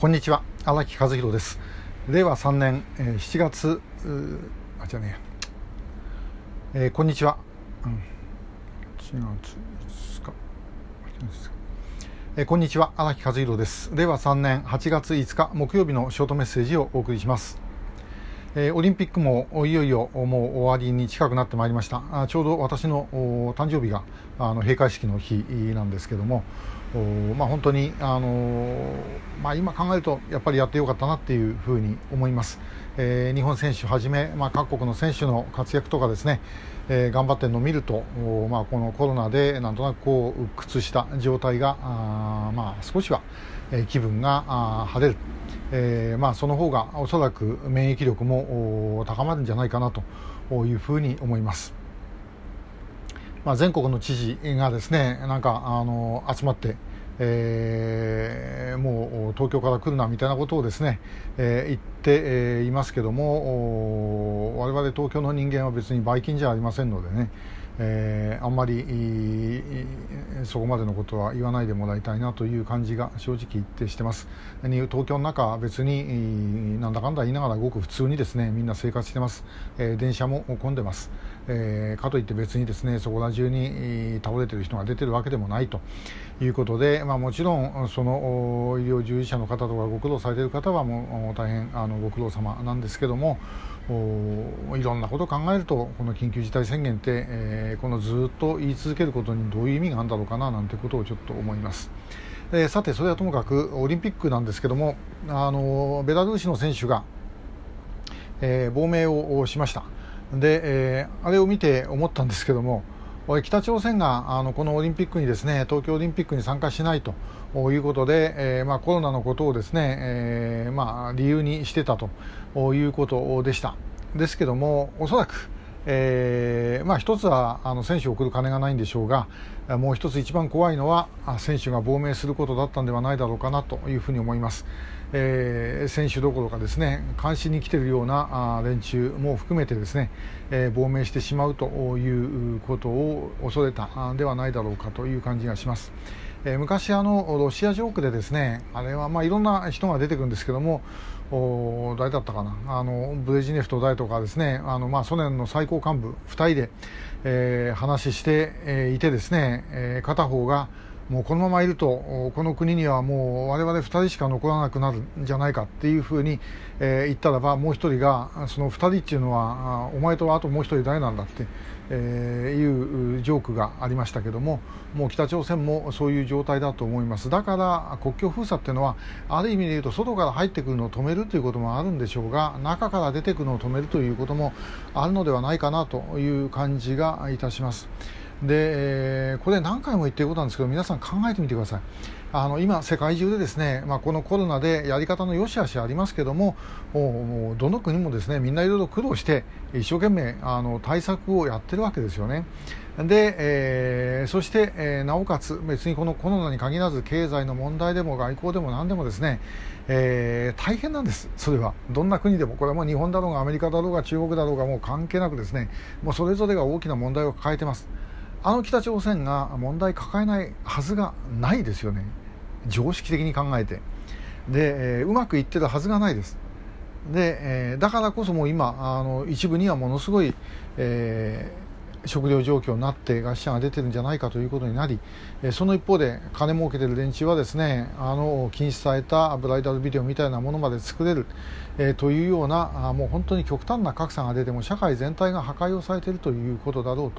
こんにちは。荒木和弘です。令和3年、えー、7月あじゃねえー、こんにちは、うん、7月5日。えー、こんにちは。荒木和弘です。令和3年8月5日木曜日のショートメッセージをお送りします。えー、オリンピックもいよいよもう終わりに近くなってまいりました。あちょうど私の誕生日があの閉会式の日なんですけどもまあ、本当に、あのまあ、今考えるとやっぱりやってよかったなっていうふうに思います、えー、日本選手はじめ、まあ、各国の選手の活躍とかですね、えー、頑張ってるのを見ると、まあ、このコロナでなんとなくこう鬱屈した状態があ、まあ、少しは、え、気分が晴れる、えーまあ、その方がおそらく免疫力も高まるんじゃないかなというふうに思います。まあ、全国の知事がですねなんかあの集まって、えー、もう東京から来るなみたいなことをですね、えー、言って、えー、いますけども我々東京の人間は別にばい菌じゃありませんのでね、えー、あんまりそこまでのことは言わないでもらいたいなという感じが正直言ってしてます。東京の中別になんだかんだ言いながらごく普通にですねみんな生活してます、えー、電車も混んでます、えー、かといって別にですねそこら中に倒れてる人が出てるわけでもないと。いうことで、まあ、もちろんその医療従事者の方とかご苦労されてる方はもう大変あのご苦労様なんですけどもいろんなことを考えるとこの緊急事態宣言って、えー、このずっと言い続けることにどういう意味があるんだろうかななんてことをちょっと思います。えー、さてそれはともかくオリンピックなんですけどもあのベラルーシの選手が、えー、亡命をしましたで、えー、あれを見て思ったんですけども北朝鮮があのこのオリンピックにですね東京オリンピックに参加しないということで、えーまあ、コロナのことをですね、えーまあ、理由にしてたということでした。ですけどもおそらくえーまあ、一つはあの選手を送る金がないんでしょうがもう一つ一番怖いのは選手が亡命することだったんではないだろうかなというふうに思います、えー、選手どころかですね監視に来ているような連中も含めてですね、えー、亡命してしまうということを恐れたではないだろうかという感じがします。えー、昔あのロシアジョークでですねあれはまあいろんな人が出てくるんですけどもお誰だったかな？あのブレジネフと誰とかですねあの、まあ、ソ連の最高幹部2人で、えー、話して、えー、いてですね、えー、片方がもうこのままいるとこの国にはもう我々2人しか残らなくなるんじゃないかっていうふうに、えー、言ったらばもう1人がその2人っていうのはお前とあともう1人誰なんだって、えー、いうジョークがありましたけどももう北朝鮮もそういう状態だと思いますだから国境封鎖っていうのはある意味で言うと外から入ってくるのを止めるということもあるんでしょうが中から出てくるのを止めるということもあるのではないかなという感じがいたします。で、これ何回も言ってることなんですけど皆さん考えてみてくださいあの今、世界中でですね、まあ、このコロナでやり方の良し悪しありますけどももうどの国もですねみんないろいろ苦労して一生懸命あの対策をやってるわけですよね。で、えー、そして、えー、なおかつ別にこのコロナに限らず経済の問題でも外交でも何でもですね、えー、大変なんです、それはどんな国でもこれはもう日本だろうがアメリカだろうが中国だろうがもう関係なくですねもうそれぞれが大きな問題を抱えています。あの北朝鮮が問題抱えないはずがないですよね。常識的に考えて。で、えー、うまくいってたはずがないです。で、えー、だからこそもう今あの一部にはものすごい、えー食料状況になって餓死者が出てるんじゃないかということになりその一方で金儲けてる連中はですねあの禁止されたブライダルビデオみたいなものまで作れる、えー、というようなもう本当に極端な格差が出ても社会全体が破壊をされているということだろう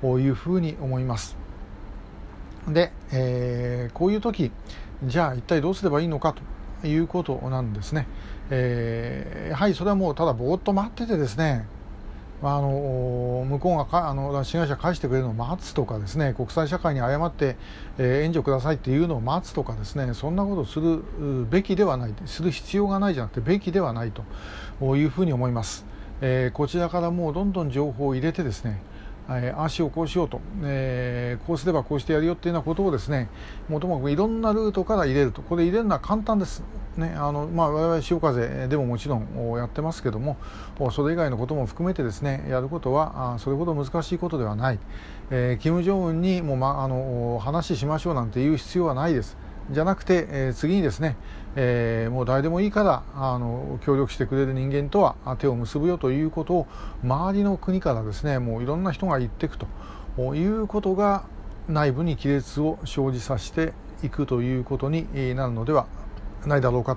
というふうに思います。で、えー、こういう時じゃあ一体どうすればいいのかということなんですね。えー、やはりそれはもうただぼーっと待っててですねあの向こうがかあの被害者返してくれるのを待つとかですね国際社会に謝って、えー、援助くださいっていうのを待つとかですねそんなことをするべきではないする必要がないじゃなくてべきではないというふうに思います、えー、こちらからもうどんどん情報を入れてですねえ、ああしようこうしようと、えー、こうすればこうしてやるよっていうようなことをですねもともといろんなルートから入れると。これ入れるのは簡単です。ねあのまあ、我々潮風でももちろんやってますけどもそれ以外のことも含めてですねやることはそれほど難しいことではない、えー、金正恩にも、ま、あの話しましょうなんていう必要はないです。じゃなくて、え、次にですね、えー、もう誰でもいいからあの協力してくれる人間とは手を結ぶよということを周りの国からですねもういろんな人が言っていくということが内部に亀裂を生じさせていくということになるのではないだろうか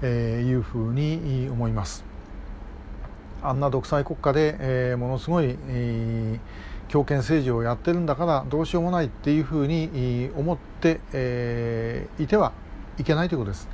というふうに思います。あんな独裁国家で、えー、ものすごい、えー、強権政治をやってるんだからどうしようもないっていうふうに思って、えー、いてはいけないということです。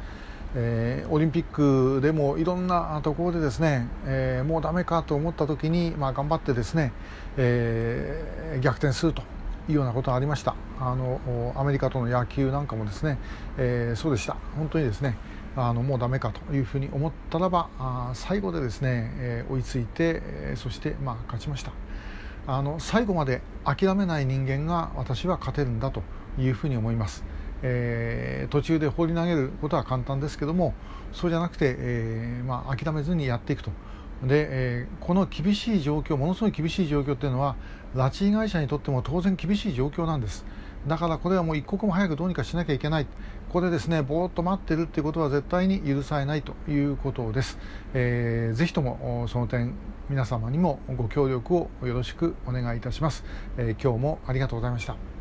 えー、オリンピックでもいろんなところでですね、えー、もうだめかと思った時に、まあ、頑張ってですね、えー、逆転するというようなことがありました。あのアメリカとの野球なんかもですね、えー、そうでした。本当にですねあのもうだめかというふうに思ったらばあ最後でですね、えー、追いついて、えー、そして、まあ、勝ちました。あの最後まで諦めない人間が私は勝てるんだというふうに思います、えー、途中で放り投げることは簡単ですけどもそうじゃなくて、えーまあ、諦めずにやっていくと。で、えー、この厳しい状況ものすごい厳しい状況っていうのは拉致被害者にとっても当然厳しい状況なんです。だからこれはもう一刻も早くどうにかしなきゃいけない。ここでですねぼーっと待ってるっていうことは絶対に許されないということです、えー、ぜひともその点皆様にもご協力をよろしくお願いいたします、えー、今日もありがとうございました。